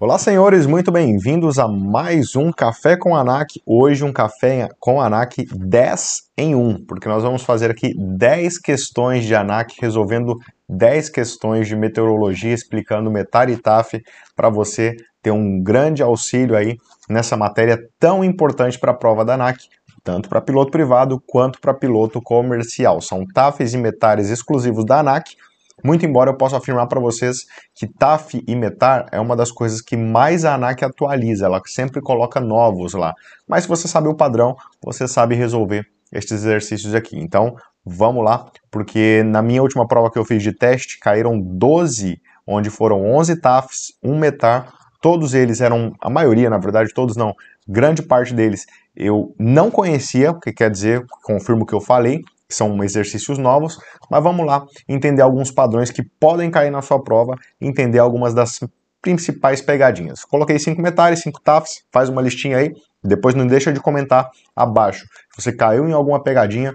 Olá, senhores, muito bem-vindos a mais um Café com ANAC. Hoje, um café com ANAC 10 em 1, porque nós vamos fazer aqui 10 questões de ANAC, resolvendo 10 questões de meteorologia, explicando METAR e TAF para você ter um grande auxílio aí nessa matéria tão importante para a prova da ANAC, tanto para piloto privado quanto para piloto comercial. São TAFs e METARs exclusivos da ANAC muito embora eu possa afirmar para vocês que TAF e METAR é uma das coisas que mais a ANAC atualiza, ela sempre coloca novos lá. Mas se você sabe o padrão, você sabe resolver estes exercícios aqui. Então, vamos lá, porque na minha última prova que eu fiz de teste, caíram 12, onde foram 11 TAFs, um METAR, todos eles eram, a maioria, na verdade, todos não, grande parte deles eu não conhecia, o que quer dizer, confirmo o que eu falei, que são exercícios novos, mas vamos lá entender alguns padrões que podem cair na sua prova, entender algumas das principais pegadinhas. Coloquei cinco metais, cinco TAFs, faz uma listinha aí, depois não deixa de comentar abaixo se você caiu em alguma pegadinha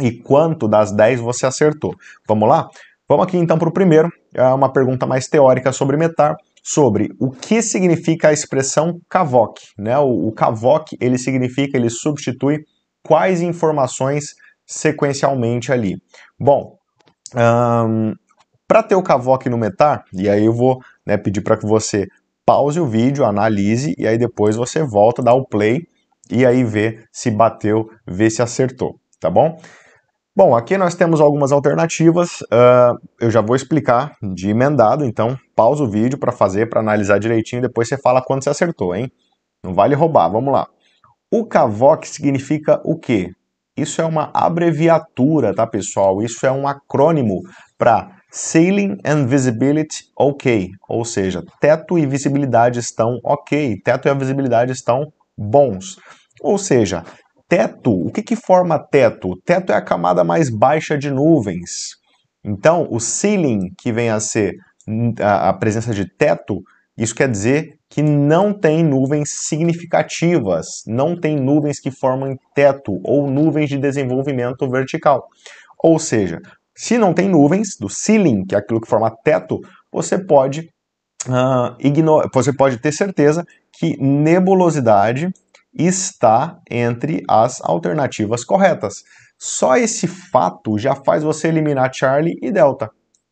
e quanto das 10 você acertou. Vamos lá? Vamos aqui então para o primeiro, é uma pergunta mais teórica sobre metar, sobre o que significa a expressão CAVOC. Né? O, o CAVOC ele significa, ele substitui quais informações sequencialmente ali. Bom, um, para ter o Cavoc no Metar, e aí eu vou né, pedir para que você pause o vídeo, analise, e aí depois você volta, dá o play, e aí vê se bateu, vê se acertou, tá bom? Bom, aqui nós temos algumas alternativas, uh, eu já vou explicar de emendado, então pausa o vídeo para fazer, para analisar direitinho, depois você fala quando você acertou, hein? Não vale roubar, vamos lá. O CAVOC significa o quê? Isso é uma abreviatura, tá, pessoal? Isso é um acrônimo para Ceiling and Visibility OK, ou seja, teto e visibilidade estão ok, teto e a visibilidade estão bons. Ou seja, teto, o que, que forma teto? Teto é a camada mais baixa de nuvens. Então, o ceiling, que vem a ser a, a presença de teto, isso quer dizer que não tem nuvens significativas, não tem nuvens que formam teto ou nuvens de desenvolvimento vertical. Ou seja, se não tem nuvens do ceiling, que é aquilo que forma teto, você pode uh, você pode ter certeza que nebulosidade está entre as alternativas corretas. Só esse fato já faz você eliminar Charlie e Delta,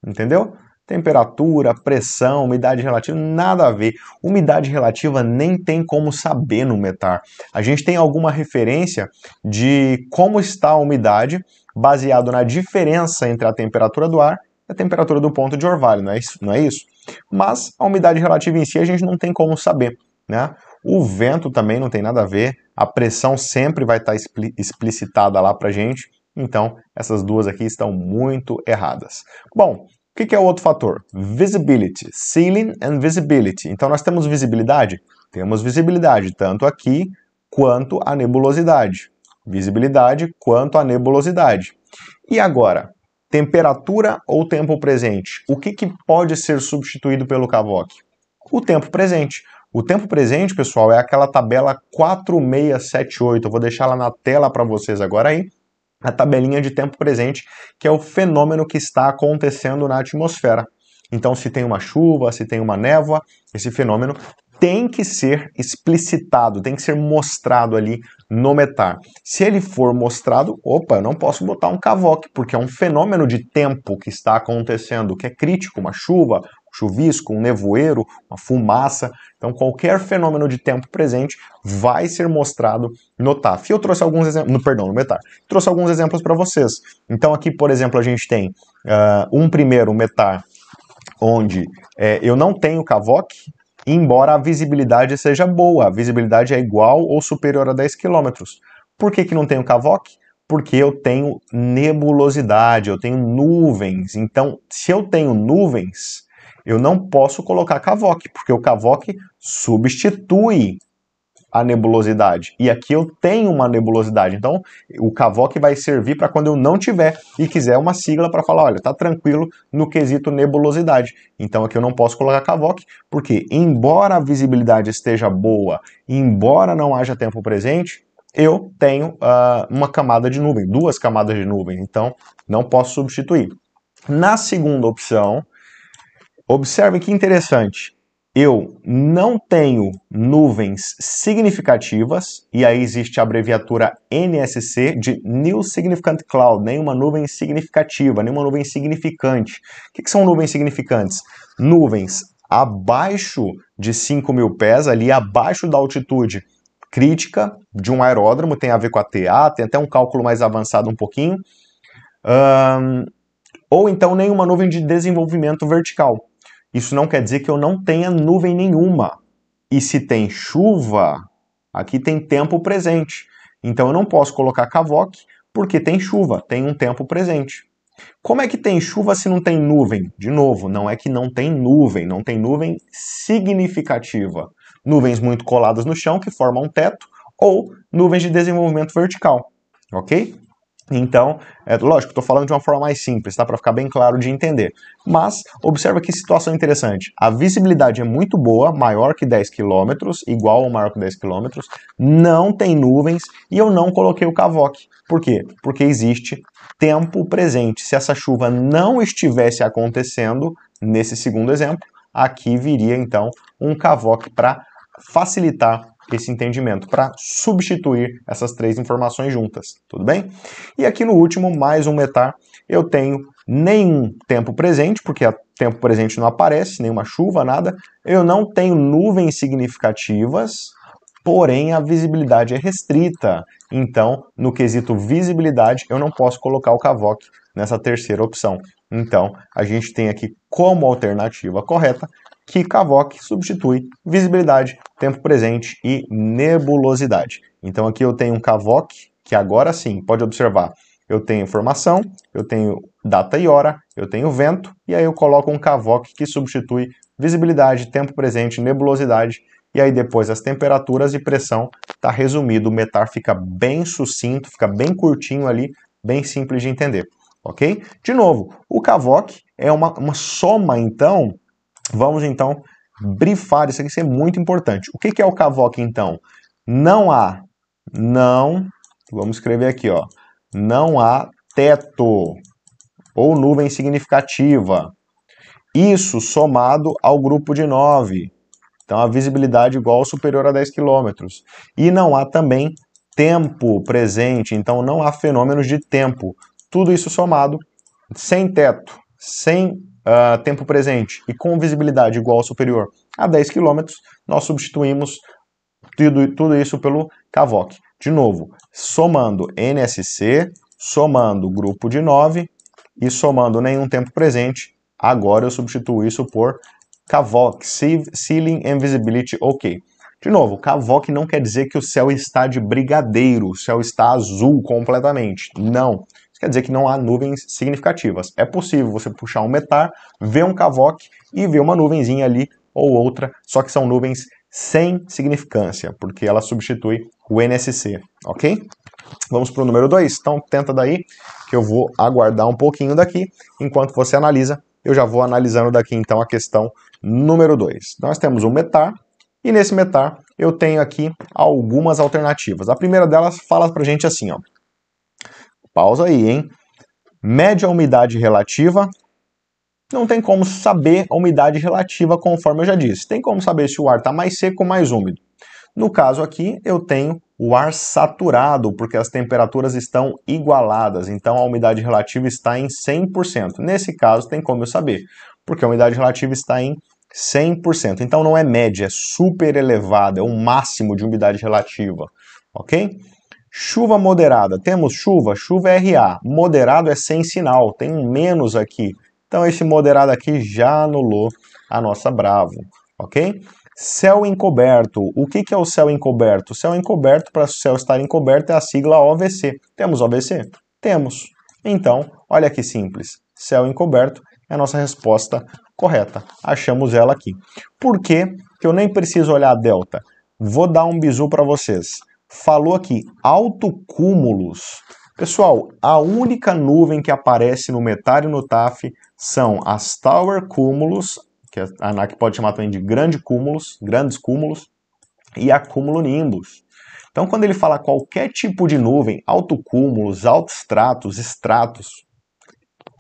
entendeu? Temperatura, pressão, umidade relativa, nada a ver. Umidade relativa nem tem como saber no METAR. A gente tem alguma referência de como está a umidade baseado na diferença entre a temperatura do ar e a temperatura do ponto de orvalho, não é isso? Não é isso? Mas a umidade relativa em si a gente não tem como saber, né? O vento também não tem nada a ver, a pressão sempre vai estar explicitada lá para gente, então essas duas aqui estão muito erradas. Bom, o que é o outro fator? Visibility, ceiling and visibility. Então nós temos visibilidade? Temos visibilidade tanto aqui quanto a nebulosidade. Visibilidade quanto a nebulosidade. E agora, temperatura ou tempo presente? O que, que pode ser substituído pelo CAVOC? O tempo presente. O tempo presente, pessoal, é aquela tabela 4678. Eu vou deixar ela na tela para vocês agora aí a tabelinha de tempo presente, que é o fenômeno que está acontecendo na atmosfera. Então, se tem uma chuva, se tem uma névoa, esse fenômeno tem que ser explicitado, tem que ser mostrado ali no METAR. Se ele for mostrado, opa, eu não posso botar um cavoque, porque é um fenômeno de tempo que está acontecendo, que é crítico, uma chuva, chuvisco, um nevoeiro, uma fumaça. Então, qualquer fenômeno de tempo presente vai ser mostrado no TAF. E eu trouxe alguns exemplos, perdão, no METAR. Trouxe alguns exemplos para vocês. Então, aqui, por exemplo, a gente tem uh, um primeiro METAR onde é, eu não tenho CAVOC, embora a visibilidade seja boa. A visibilidade é igual ou superior a 10 km. Por que, que não tenho CAVOC? Porque eu tenho nebulosidade, eu tenho nuvens. Então, se eu tenho nuvens, eu não posso colocar Cavoc, porque o Cavoc substitui a nebulosidade. E aqui eu tenho uma nebulosidade. Então, o Cavoc vai servir para quando eu não tiver e quiser uma sigla para falar, olha, tá tranquilo no quesito nebulosidade. Então, aqui eu não posso colocar Cavoc, porque embora a visibilidade esteja boa, embora não haja tempo presente, eu tenho uh, uma camada de nuvem, duas camadas de nuvem. Então, não posso substituir. Na segunda opção, observe que interessante. Eu não tenho nuvens significativas, e aí existe a abreviatura NSC de New Significant Cloud, nenhuma nuvem significativa, nenhuma nuvem significante. O que, que são nuvens significantes? Nuvens abaixo de 5 mil pés, ali abaixo da altitude crítica de um aeródromo, tem a ver com a TA, tem até um cálculo mais avançado um pouquinho. Um, ou então nenhuma nuvem de desenvolvimento vertical. Isso não quer dizer que eu não tenha nuvem nenhuma. E se tem chuva, aqui tem tempo presente. Então eu não posso colocar Kavok porque tem chuva, tem um tempo presente. Como é que tem chuva se não tem nuvem? De novo, não é que não tem nuvem, não tem nuvem significativa. Nuvens muito coladas no chão que formam um teto ou nuvens de desenvolvimento vertical, ok? Então, é lógico, estou falando de uma forma mais simples, tá? Para ficar bem claro de entender. Mas, observa que situação interessante. A visibilidade é muito boa, maior que 10 km, igual ou maior que 10 km, não tem nuvens e eu não coloquei o cavoque. Por quê? Porque existe tempo presente. Se essa chuva não estivesse acontecendo, nesse segundo exemplo, aqui viria então um cavoque para facilitar esse entendimento, para substituir essas três informações juntas, tudo bem? E aqui no último, mais um metar, eu tenho nenhum tempo presente, porque o tempo presente não aparece, nenhuma chuva, nada. Eu não tenho nuvens significativas, porém a visibilidade é restrita. Então, no quesito visibilidade, eu não posso colocar o Cavoc nessa terceira opção. Então, a gente tem aqui como alternativa correta que Kavok substitui visibilidade, tempo presente e nebulosidade. Então aqui eu tenho um Kavok, que agora sim, pode observar, eu tenho informação, eu tenho data e hora, eu tenho vento, e aí eu coloco um Kavok que substitui visibilidade, tempo presente, nebulosidade, e aí depois as temperaturas e pressão, está resumido, o metar fica bem sucinto, fica bem curtinho ali, bem simples de entender, ok? De novo, o Kavok é uma, uma soma, então, Vamos então brifar isso aqui, isso é muito importante. O que, é o CAVOC então? Não há, não, vamos escrever aqui, ó, não há teto ou nuvem significativa. Isso somado ao grupo de 9. Então a visibilidade igual ou superior a 10 km. E não há também tempo presente, então não há fenômenos de tempo. Tudo isso somado, sem teto, sem uh, tempo presente e com visibilidade igual ou superior a 10 km, nós substituímos tudo, tudo isso pelo CAVOC. De novo, somando NSC, somando grupo de 9 e somando nenhum tempo presente, agora eu substituo isso por CAVOC, Ceiling and Visibility OK. De novo, CAVOC não quer dizer que o céu está de brigadeiro, o céu está azul completamente. Não quer dizer que não há nuvens significativas. É possível você puxar um metar, ver um cavoque e ver uma nuvenzinha ali ou outra, só que são nuvens sem significância, porque ela substitui o NSC, ok? Vamos para o número 2? Então tenta daí, que eu vou aguardar um pouquinho daqui, enquanto você analisa, eu já vou analisando daqui então a questão número 2. Nós temos um metar, e nesse metar eu tenho aqui algumas alternativas. A primeira delas fala para gente assim, ó, Pausa aí, hein? Mede a umidade relativa. Não tem como saber a umidade relativa, conforme eu já disse. Tem como saber se o ar está mais seco ou mais úmido. No caso aqui, eu tenho o ar saturado, porque as temperaturas estão igualadas, então a umidade relativa está em 100%. Nesse caso, tem como eu saber, porque a umidade relativa está em 100%. Então não é média, é super elevada, é o máximo de umidade relativa, ok? Chuva moderada. Temos chuva, chuva é RA. Moderado é sem sinal, tem um menos aqui. Então esse moderado aqui já anulou a nossa Bravo, ok? Céu encoberto. O que, que é o céu encoberto? Céu encoberto, para o céu estar encoberto, é a sigla OVC. Temos OVC? Temos. Então, olha que simples. Céu encoberto é a nossa resposta correta. Achamos ela aqui. Por que, que eu nem preciso olhar a delta? Vou dar um bizu para vocês falou aqui autocúmulos. Pessoal, a única nuvem que aparece no Metar e no TAF são as Tower Cúmulos, que a ANAC pode chamar também de grande cúmulos, grandes cúmulos, e a Cumulonimbus. Então, quando ele fala qualquer tipo de nuvem, autocúmulos, autostratos, estratos,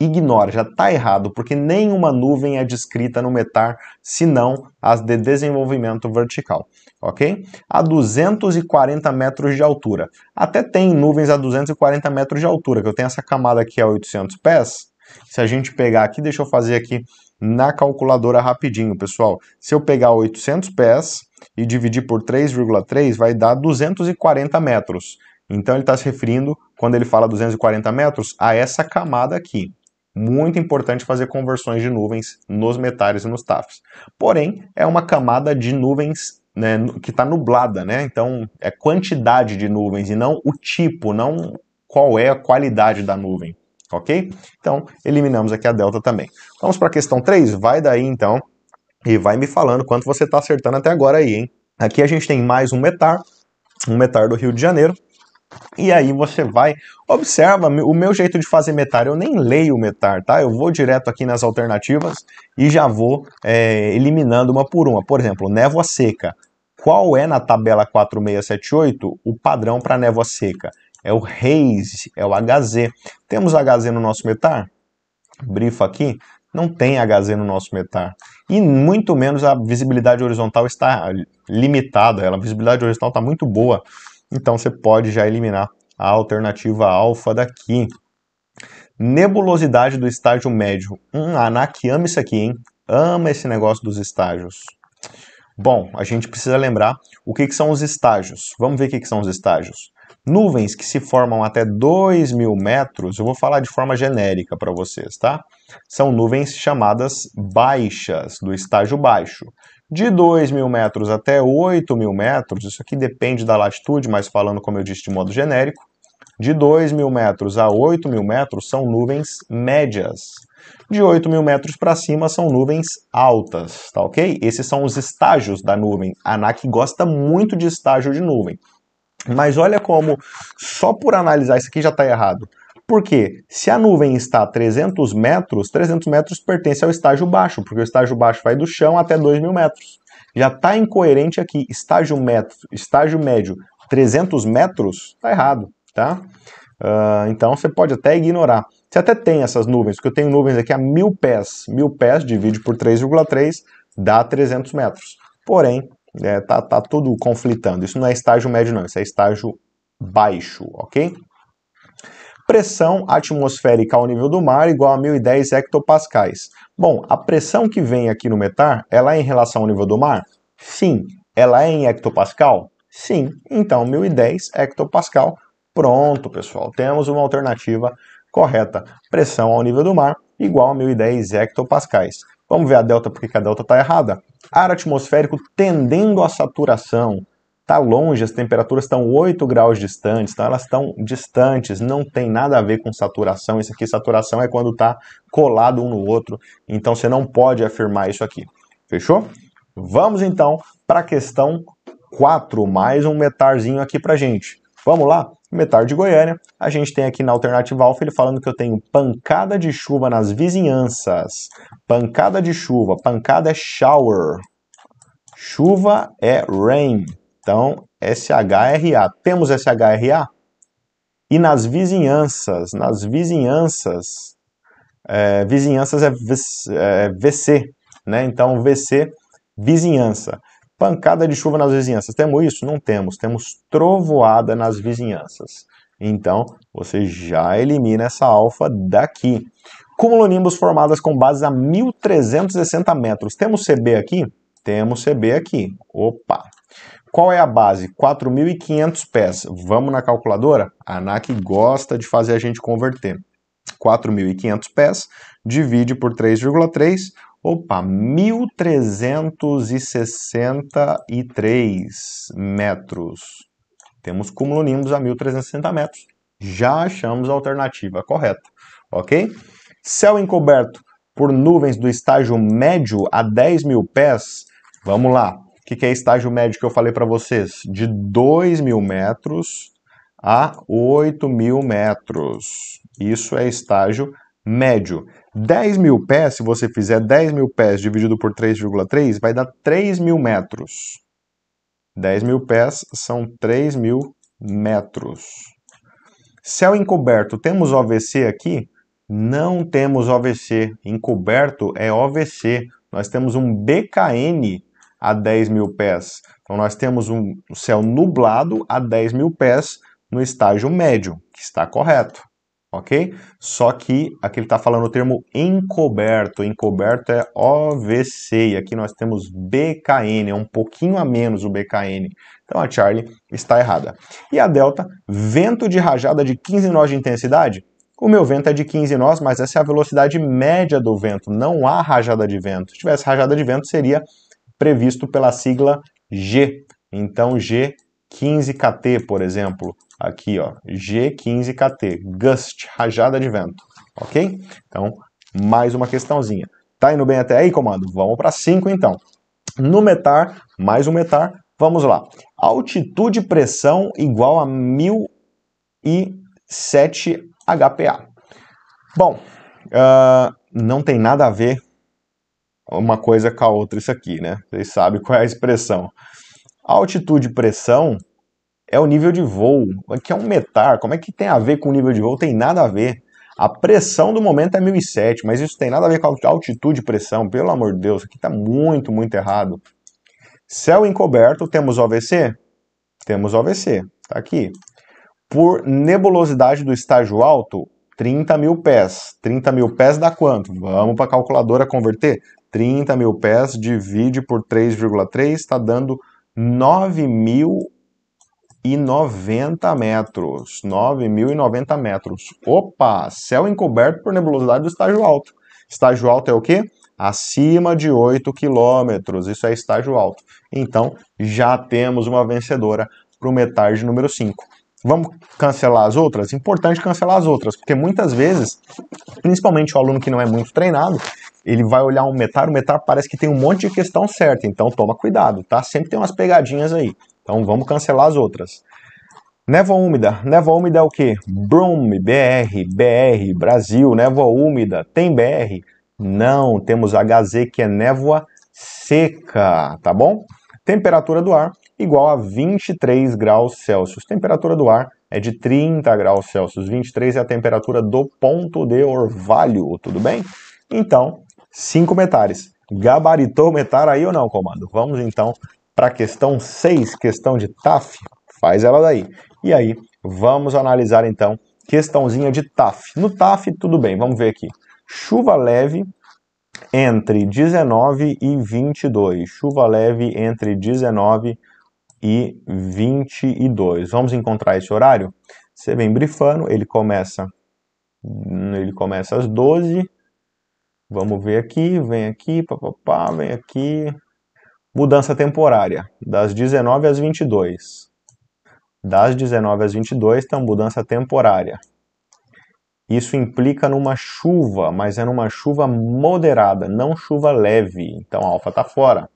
ignora, já está errado, porque nenhuma nuvem é descrita no METAR, senão as de desenvolvimento vertical, ok? A 240 metros de altura. Até tem nuvens a 240 metros de altura, que eu tenho essa camada aqui a 800 pés. Se a gente pegar aqui, deixa eu fazer aqui na calculadora rapidinho, pessoal. Se eu pegar 800 pés e dividir por 3,3, vai dar 240 metros. Então ele está se referindo, quando ele fala 240 metros, a essa camada aqui. Muito importante fazer conversões de nuvens nos metais e nos TAFs. Porém, é uma camada de nuvens né, que está nublada, né? Então, é quantidade de nuvens e não o tipo, não qual é a qualidade da nuvem, ok? Então, eliminamos aqui a delta também. Vamos para a questão 3? Vai daí, então, e vai me falando quanto você está acertando até agora aí, hein? Aqui a gente tem mais um metar, um metar do Rio de Janeiro, e aí você vai, observa o meu jeito de fazer metar, eu nem leio metar, tá? Eu vou direto aqui nas alternativas e já vou é, eliminando uma por uma. Por exemplo, névoa seca. Qual é na tabela 4678 o padrão para névoa seca? É o Haze, é o HZ. Temos HZ no nosso metar? Brifa aqui. Não tem HZ no nosso metar. E muito menos a visibilidade horizontal está limitada. A visibilidade horizontal está muito boa. Então você pode já eliminar a alternativa alfa daqui. Nebulosidade do estágio médio. Hum, a ANAC ama isso aqui, hein? Ama esse negócio dos estágios. Bom, a gente precisa lembrar o que, que são os estágios. Vamos ver o que, que são os estágios. Nuvens que se formam até 2 mil metros, eu vou falar de forma genérica para vocês, tá? São nuvens chamadas baixas, do estágio baixo. De 2 mil metros até 8 mil metros, isso aqui depende da latitude, mas falando como eu disse de modo genérico, de 2 mil metros a 8 mil metros são nuvens médias. De 8 mil metros para cima são nuvens altas, tá ok? Esses são os estágios da nuvem. A ANAC gosta muito de estágio de nuvem. Mas olha como, só por analisar isso aqui já está errado. Porque se a nuvem está a 300 metros, 300 metros pertence ao estágio baixo, porque o estágio baixo vai do chão até 2 mil metros. Já está incoerente aqui, estágio, metro, estágio médio 300 metros, está errado, tá? Uh, então você pode até ignorar. Você até tem essas nuvens, porque eu tenho nuvens aqui a mil pés. Mil pés divide por 3,3 dá 300 metros. Porém, é, tá, tá tudo conflitando. Isso não é estágio médio não, isso é estágio baixo, ok? Pressão atmosférica ao nível do mar igual a 1010 hectopascais. Bom, a pressão que vem aqui no metar, ela é em relação ao nível do mar? Sim. Ela é em hectopascal? Sim. Então, 1010 hectopascal. Pronto, pessoal. Temos uma alternativa correta. Pressão ao nível do mar igual a 1010 hectopascais. Vamos ver a delta, porque a delta está errada. Ar atmosférico tendendo à saturação está longe, as temperaturas estão 8 graus distantes, então elas estão distantes, não tem nada a ver com saturação. Isso aqui, saturação é quando está colado um no outro, então você não pode afirmar isso aqui. Fechou? Vamos então para a questão 4, mais um metarzinho aqui para gente. Vamos lá? Metar de Goiânia. A gente tem aqui na alternativa alfa ele falando que eu tenho pancada de chuva nas vizinhanças. Pancada de chuva. Pancada é shower. Chuva é rain. Então, SHRA. Temos SHRA? E nas vizinhanças, nas vizinhanças, é, vizinhanças é, é VC, né? Então, VC, vizinhança. Pancada de chuva nas vizinhanças. Temos isso? Não temos. Temos trovoada nas vizinhanças. Então, você já elimina essa alfa daqui. Cumulonimbus formadas com bases a 1.360 metros. Temos CB aqui? Temos CB aqui. Opa! Qual é a base? 4.500 pés. Vamos na calculadora? A ANAC gosta de fazer a gente converter. 4.500 pés, divide por 3,3, opa, 1.363 metros. Temos cumulonimbus a 1.360 metros. Já achamos a alternativa correta, ok? Céu encoberto por nuvens do estágio médio a 10 mil pés. Vamos lá que, que é estágio médio que eu falei para vocês? De 2 mil metros a 8 mil metros. Isso é estágio médio. 10 mil pés, se você fizer 10 mil pés dividido por 3,3, vai dar 3 mil metros. 10 mil pés são 3 mil metros. Céu encoberto, temos OVC aqui? Não temos OVC. Encoberto é OVC. Nós temos um BKN a 10 mil pés. Então nós temos um céu nublado a 10 mil pés no estágio médio, que está correto ok? Só que aqui ele está falando o termo encoberto, encoberto é OVC, e aqui nós temos BKN, é um pouquinho a menos o BKN. Então a Charlie está errada. E a Delta, vento de rajada de 15 nós de intensidade? O meu vento é de 15 nós, mas essa é a velocidade média do vento, não há rajada de vento. Se tivesse rajada de vento, seria previsto pela sigla G. Então G 15kt, por exemplo, aqui, ó, G15KT, gust, rajada de vento, ok? Então, mais uma questãozinha. Tá indo bem até aí, comando? Vamos para 5, então. No metar, mais um metar, vamos lá. Altitude pressão igual a 1007 HPA. Bom, uh, não tem nada a ver uma coisa com a outra isso aqui, né? Vocês sabem qual é a expressão. Altitude pressão é o nível de voo, que é um metar. Como é que tem a ver com o nível de voo? Tem nada a ver. A pressão do momento é 1007, mas isso tem nada a ver com a altitude e pressão. Pelo amor de Deus, aqui está muito, muito errado. Céu encoberto, temos OVC? Temos OVC, tá aqui. Por nebulosidade do estágio alto, 30 mil pés. 30 mil pés dá quanto? Vamos para a calculadora converter. 30 mil pés divide por 3,3 está dando 9 mil e 90 metros. 9.090 metros. Opa! Céu encoberto por nebulosidade do estágio alto. Estágio alto é o quê? Acima de 8 quilômetros. Isso é estágio alto. Então, já temos uma vencedora para o metade número 5. Vamos cancelar as outras? Importante cancelar as outras, porque muitas vezes, principalmente o aluno que não é muito treinado, ele vai olhar um metar, o metar parece que tem um monte de questão certa, então toma cuidado, tá? Sempre tem umas pegadinhas aí. Então vamos cancelar as outras. Névoa úmida. Névoa úmida é o quê? Brum, BR, BR, Brasil, névoa úmida. Tem BR? Não, temos HZ que é névoa seca, tá bom? Temperatura do ar igual a 23 graus Celsius. Temperatura do ar é de 30 graus Celsius. 23 é a temperatura do ponto de orvalho, tudo bem? Então, 5 metares. Gabaritou metar aí ou não, comando? Vamos então para a questão 6, questão de TAF, faz ela daí. E aí, vamos analisar então questãozinha de TAF. No TAF, tudo bem, vamos ver aqui. Chuva leve entre 19 e 22. Chuva leve entre 19 e 22. Vamos encontrar esse horário? Você vem brifando, ele começa ele começa às 12. Vamos ver aqui, vem aqui, papapá, vem aqui, Mudança temporária, das 19 às 22. Das 19 às 22 tem mudança temporária. Isso implica numa chuva, mas é numa chuva moderada, não chuva leve. Então a alfa está fora.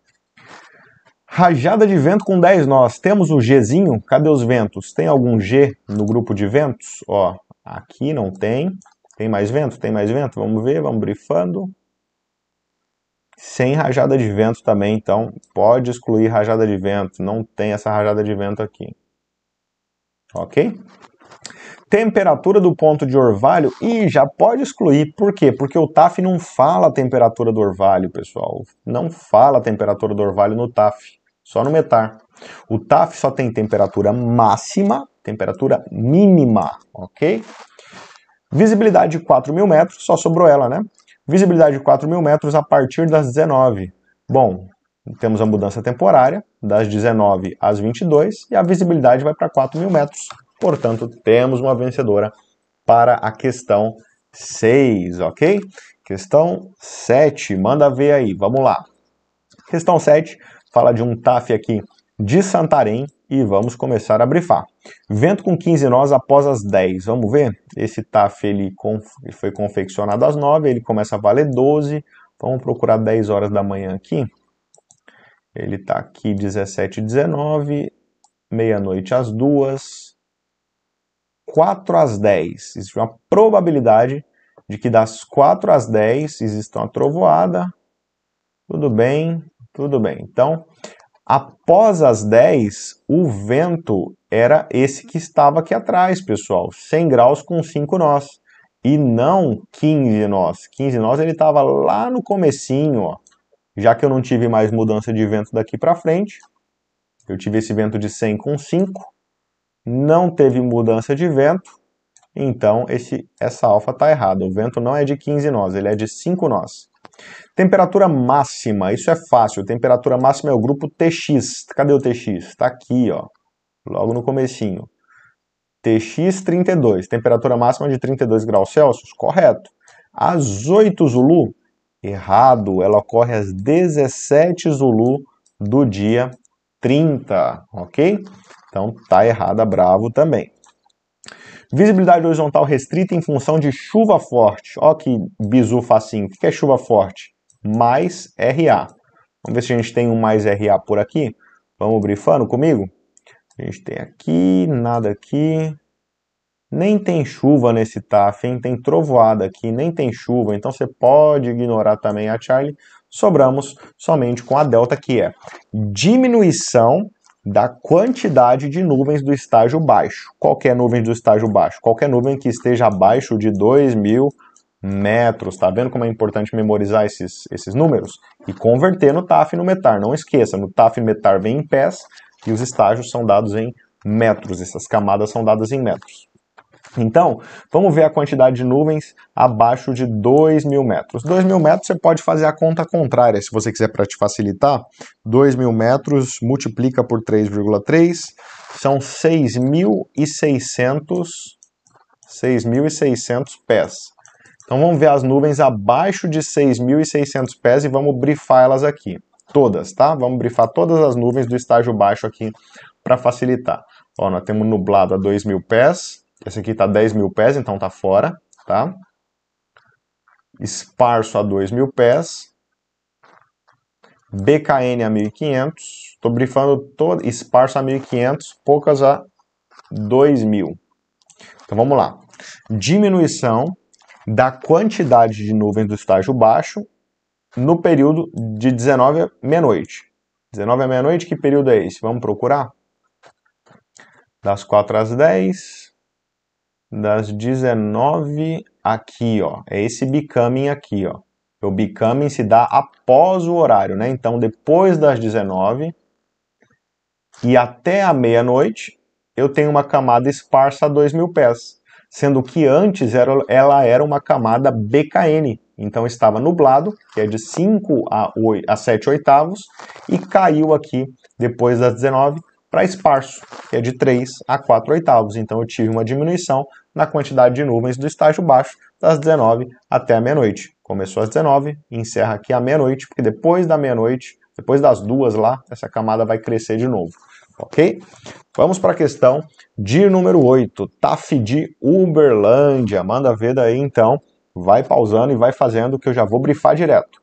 Rajada de vento com 10 nós. Temos o Gzinho? Cadê os ventos? Tem algum G no grupo de ventos? Ó, aqui não tem. Tem mais vento? Tem mais vento? Vamos ver, vamos brifando sem rajada de vento também, então pode excluir rajada de vento, não tem essa rajada de vento aqui. Ok? Temperatura do ponto de orvalho, e já pode excluir, por quê? Porque o TAF não fala a temperatura do orvalho, pessoal. Não fala a temperatura do orvalho no TAF, só no METAR. O TAF só tem temperatura máxima, temperatura mínima, ok? Visibilidade de 4 mil metros, só sobrou ela, né? Visibilidade de 4 mil metros a partir das 19. Bom, temos a mudança temporária das 19 às 22 e a visibilidade vai para 4 mil metros. Portanto, temos uma vencedora para a questão 6, ok? Questão 7, manda ver aí, vamos lá. Questão 7 fala de um TAF aqui de Santarém e vamos começar a brifar. Vento com 15 nós após as 10. Vamos ver? Esse TAF ele foi confeccionado às 9, ele começa a valer 12. Vamos procurar 10 horas da manhã aqui. Ele está aqui 17 19, meia-noite às 2, 4 às 10. Existe uma probabilidade de que das 4 às 10 exista uma trovoada. Tudo bem, tudo bem. Então, Após as 10, o vento era esse que estava aqui atrás, pessoal, 100 graus com 5 nós. e não 15 nós. 15 nós ele estava lá no comecinho, ó. Já que eu não tive mais mudança de vento daqui para frente, eu tive esse vento de 100 com 5, não teve mudança de vento, então esse, essa alfa está errada. O vento não é de 15 nós, ele é de 5 nós. Temperatura máxima, isso é fácil. Temperatura máxima é o grupo TX. Cadê o TX? Está aqui, ó, logo no comecinho. TX 32, temperatura máxima de 32 graus Celsius, correto. Às 8 Zulu, errado, ela ocorre às 17 Zulu do dia 30, ok? Então tá errada, bravo também. Visibilidade horizontal restrita em função de chuva forte. Ó que bizu facinho. O que é chuva forte? Mais RA. Vamos ver se a gente tem um mais RA por aqui. Vamos brifando comigo? A gente tem aqui, nada aqui. Nem tem chuva nesse TAF, hein? Tem trovoada aqui, nem tem chuva. Então você pode ignorar também a Charlie. Sobramos somente com a delta, que é diminuição da quantidade de nuvens do estágio baixo. Qualquer nuvem do estágio baixo? Qualquer nuvem que esteja abaixo de 2 mil metros. Tá vendo como é importante memorizar esses, esses números? E converter no TAF e no METAR. Não esqueça, no TAF e METAR vem em pés e os estágios são dados em metros. Essas camadas são dadas em metros. Então, vamos ver a quantidade de nuvens abaixo de 2 mil metros. 2 mil metros você pode fazer a conta contrária, se você quiser para te facilitar. 2 mil metros multiplica por 3,3, são 6.600 6.600 pés. Então vamos ver as nuvens abaixo de 6.600 pés e vamos brifar elas aqui. Todas, tá? Vamos brifar todas as nuvens do estágio baixo aqui para facilitar. Ó, nós temos nublado a 2.000 pés, esse aqui está 10 mil pés, então está fora, tá? Esparso a 2 mil pés. BKN a 1500. Estou brifando todo, esparso a 1500, poucas a 2000. Então vamos lá. Diminuição da quantidade de nuvens do estágio baixo no período de 19 à meia-noite. 19 à meia-noite, que período é esse? Vamos procurar? Das 4 às 10, das 19 aqui, ó. É esse becoming aqui, ó. O becoming se dá após o horário, né? Então, depois das 19 e até a meia-noite, eu tenho uma camada esparsa a 2 mil pés. Sendo que antes era, ela era uma camada BKN. Então, estava nublado, que é de 5 a, 8, a 7 oitavos, e caiu aqui, depois das 19, para esparso, que é de 3 a 4 oitavos. Então, eu tive uma diminuição na quantidade de nuvens do estágio baixo das 19 até a meia-noite. Começou às 19 e encerra aqui à meia-noite, porque depois da meia-noite, depois das duas lá, essa camada vai crescer de novo. Ok? Vamos para a questão de número 8, TAF de Uberlândia. Manda ver daí então, vai pausando e vai fazendo que eu já vou brifar direto.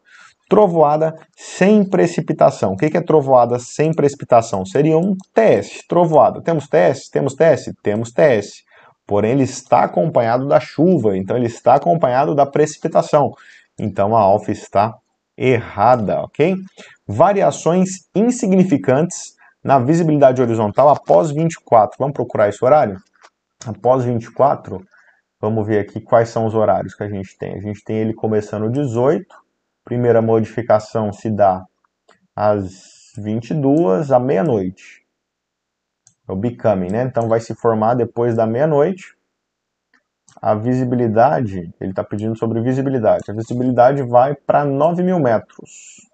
Trovoada sem precipitação. O que é trovoada sem precipitação? Seria um teste. Trovoada. Temos teste? Temos teste? Temos teste porém ele está acompanhado da chuva, então ele está acompanhado da precipitação. Então a alfa está errada, ok? Variações insignificantes na visibilidade horizontal após 24. Vamos procurar esse horário? Após 24, vamos ver aqui quais são os horários que a gente tem. A gente tem ele começando 18, primeira modificação se dá às 22, à meia-noite o becoming, né? Então vai se formar depois da meia-noite. A visibilidade, ele está pedindo sobre visibilidade. A visibilidade vai para 9 mil metros.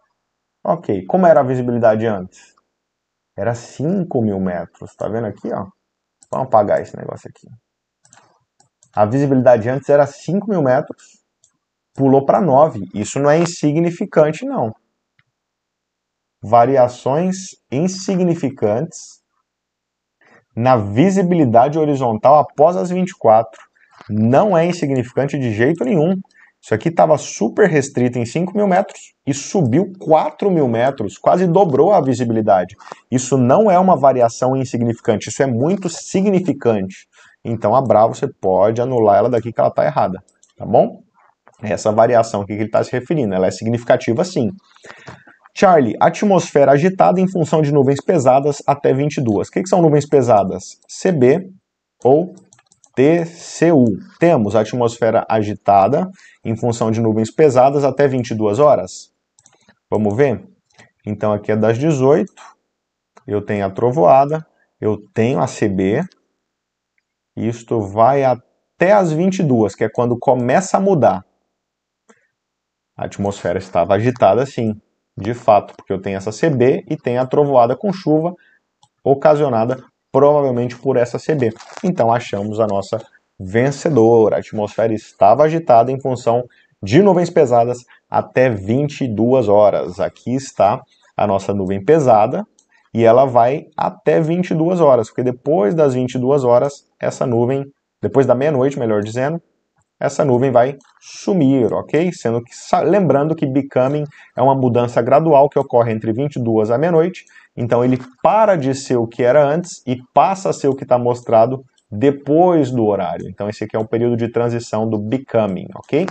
Ok, como era a visibilidade antes? Era 5 mil metros, tá vendo aqui, ó? Vamos apagar esse negócio aqui. A visibilidade antes era 5 mil metros, pulou para 9. Isso não é insignificante, não. Variações insignificantes na visibilidade horizontal após as 24. Não é insignificante de jeito nenhum. Isso aqui estava super restrito em 5 mil metros e subiu 4 mil metros, quase dobrou a visibilidade. Isso não é uma variação insignificante, isso é muito significante. Então a Bravo você pode anular ela daqui que ela está errada, tá bom? Essa variação aqui que ele está se referindo, ela é significativa sim. Charlie, atmosfera agitada em função de nuvens pesadas até 22. O que, que são nuvens pesadas? CB ou TCU. Temos atmosfera agitada em função de nuvens pesadas até 22 horas. Vamos ver? Então aqui é das 18, eu tenho a trovoada, eu tenho a CB, isto vai até as 22, que é quando começa a mudar. A atmosfera estava agitada sim, de fato, porque eu tenho essa CB e tenho a trovoada com chuva ocasionada provavelmente por essa CB. Então achamos a nossa vencedora. A atmosfera estava agitada em função de nuvens pesadas até 22 horas. Aqui está a nossa nuvem pesada e ela vai até 22 horas, porque depois das 22 horas, essa nuvem, depois da meia-noite, melhor dizendo, essa nuvem vai sumir, ok? Sendo que, lembrando que becoming é uma mudança gradual que ocorre entre 22 à meia-noite, então ele para de ser o que era antes e passa a ser o que está mostrado depois do horário. Então esse aqui é um período de transição do becoming, ok?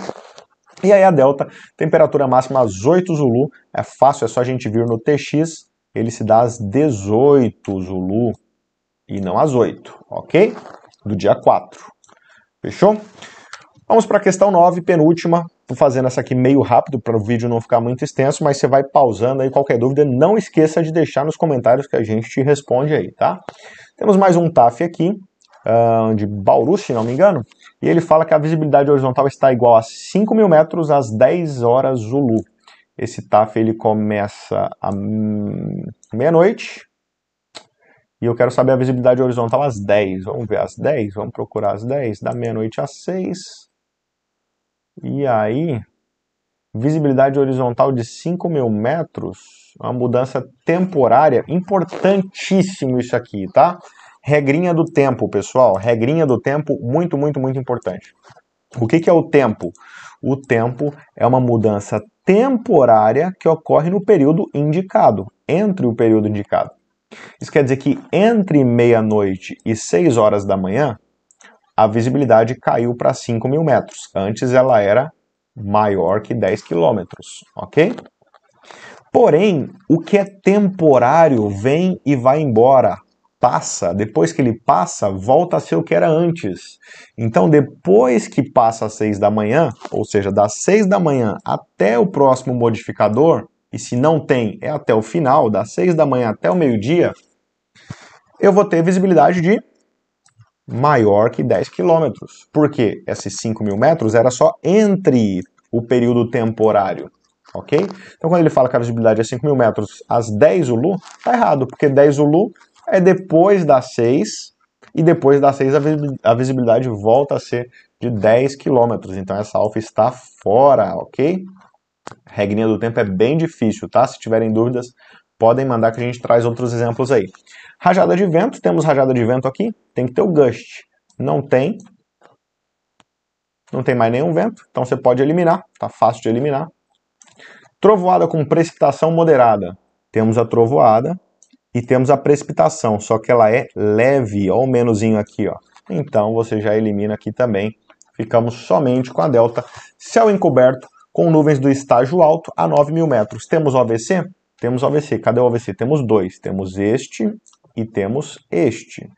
E aí a delta, temperatura máxima às 8 Zulu, é fácil, é só a gente vir no TX, ele se dá às 18 Zulu e não às 8, ok? Do dia 4. Fechou? Vamos para a questão 9, penúltima. Estou fazendo essa aqui meio rápido para o vídeo não ficar muito extenso, mas você vai pausando aí qualquer dúvida. Não esqueça de deixar nos comentários que a gente te responde aí, tá? Temos mais um TAF aqui, uh, de Bauru, se não me engano, e ele fala que a visibilidade horizontal está igual a 5 mil metros às 10 horas Zulu. Esse TAF ele começa à meia-noite, e eu quero saber a visibilidade horizontal às 10. Vamos ver às 10? Vamos procurar às 10. Da meia-noite às 6. E aí, visibilidade horizontal de 5 mil metros, uma mudança temporária, importantíssimo isso aqui, tá? Regrinha do tempo, pessoal, regrinha do tempo, muito, muito, muito importante. O que, que é o tempo? O tempo é uma mudança temporária que ocorre no período indicado, entre o período indicado. Isso quer dizer que entre meia-noite e 6 horas da manhã, a visibilidade caiu para 5 mil metros. Antes ela era maior que 10 quilômetros, ok? Porém, o que é temporário vem e vai embora, passa. Depois que ele passa, volta a ser o que era antes. Então, depois que passa às 6 da manhã, ou seja, das 6 da manhã até o próximo modificador, e se não tem, é até o final, das 6 da manhã até o meio-dia, eu vou ter visibilidade de maior que 10 quilômetros. Porque esses 5 mil metros era só entre o período temporário. Ok? Então, quando ele fala que a visibilidade é 5 mil metros às 10 ULU, tá errado, porque 10 ULU é depois das 6, e depois das 6 a visibilidade volta a ser de 10 quilômetros. Então, essa alfa está fora, ok? Regrinha do tempo é bem difícil, tá? Se tiverem dúvidas, podem mandar que a gente traz outros exemplos aí. Rajada de vento, temos rajada de vento aqui, tem que ter o gust. Não tem, não tem mais nenhum vento, então você pode eliminar, tá fácil de eliminar. Trovoada com precipitação moderada. Temos a trovoada e temos a precipitação, só que ela é leve, ó o menuzinho aqui, ó. Então você já elimina aqui também. Ficamos somente com a delta. Céu encoberto com nuvens do estágio alto a 9 mil metros. Temos o AVC? Temos o AVC. Cadê o AVC? Temos dois. Temos este e temos este.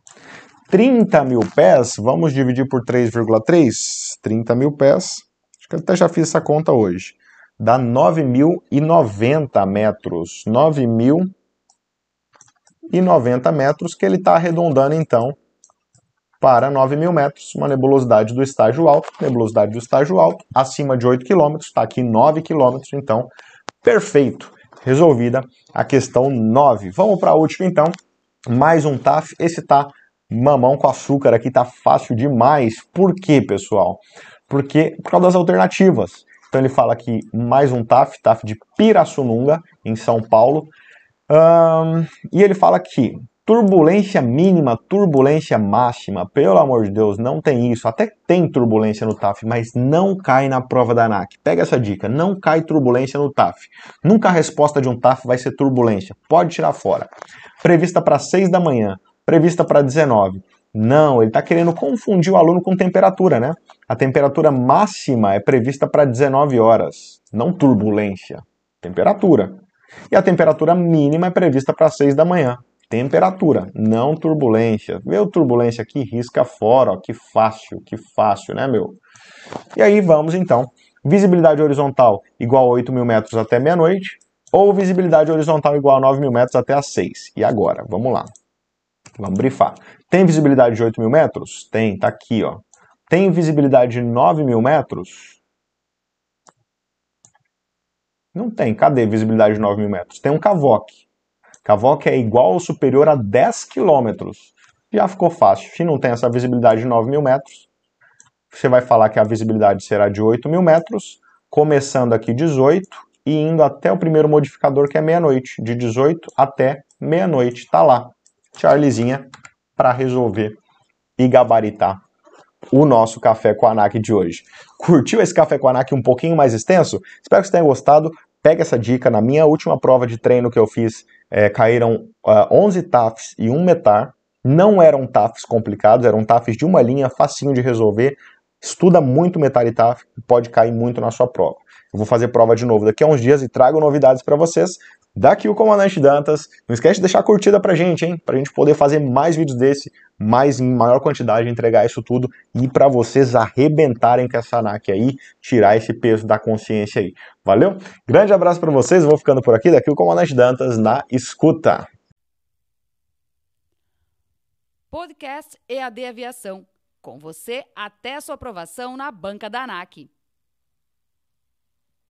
30 mil pés, vamos dividir por 3,3? 30 mil pés, acho que até já fiz essa conta hoje. Dá 9.090 metros. 9.090 metros que ele está arredondando então para 9 mil metros, uma nebulosidade do estágio alto, nebulosidade do estágio alto, acima de 8 quilômetros, está aqui 9 quilômetros, então, perfeito, resolvida a questão 9. Vamos para a última então, mais um TAF. Esse tá mamão com açúcar aqui, tá fácil demais. Por quê, pessoal? Porque por causa das alternativas. Então ele fala aqui mais um TAF, TAF de Pirassununga, em São Paulo. Um, e ele fala aqui, turbulência mínima, turbulência máxima, pelo amor de Deus, não tem isso. Até tem turbulência no TAF, mas não cai na prova da ANAC. Pega essa dica, não cai turbulência no TAF. Nunca a resposta de um TAF vai ser turbulência. Pode tirar fora prevista para 6 da manhã, prevista para 19. Não, ele está querendo confundir o aluno com temperatura, né? A temperatura máxima é prevista para 19 horas, não turbulência, temperatura. E a temperatura mínima é prevista para 6 da manhã. Temperatura, não turbulência. Meu turbulência aqui risca fora, ó, que fácil, que fácil, né, meu? E aí vamos então. Visibilidade horizontal igual a 8 mil metros até meia-noite, ou visibilidade horizontal igual a 9 mil metros até as 6. E agora? Vamos lá. Vamos brifar. Tem visibilidade de 8 mil metros? Tem, tá aqui, ó. Tem visibilidade de 9 mil metros? Não tem. Cadê visibilidade de 9 mil metros? Tem um CAVOC. CAVOC é igual ou superior a 10 quilômetros. Já ficou fácil. Se não tem essa visibilidade de 9 mil metros, você vai falar que a visibilidade será de 8 mil metros, começando aqui 18 e indo até o primeiro modificador, que é meia-noite. De 18 até meia-noite. Tá lá. Charlezinha para resolver e gabaritar o nosso café com a ANAC de hoje. Curtiu esse café com a ANAC um pouquinho mais extenso? Espero que você tenha gostado. Pega essa dica. Na minha última prova de treino que eu fiz, é, caíram uh, 11 TAFs e um METAR. Não eram TAFs complicados, eram TAFs de uma linha, facinho de resolver. Estuda muito METAR e TAF, pode cair muito na sua prova. Eu vou fazer prova de novo daqui a uns dias e trago novidades para vocês. Daqui o Comandante Dantas. Não esquece de deixar a curtida pra gente, hein? Pra gente poder fazer mais vídeos desse, mais em maior quantidade, entregar isso tudo e para vocês arrebentarem com essa NAC aí, tirar esse peso da consciência aí. Valeu? Grande abraço para vocês, vou ficando por aqui. Daqui o Comandante Dantas na escuta. Podcast EAD Aviação. Com você até sua aprovação na banca da ANAC.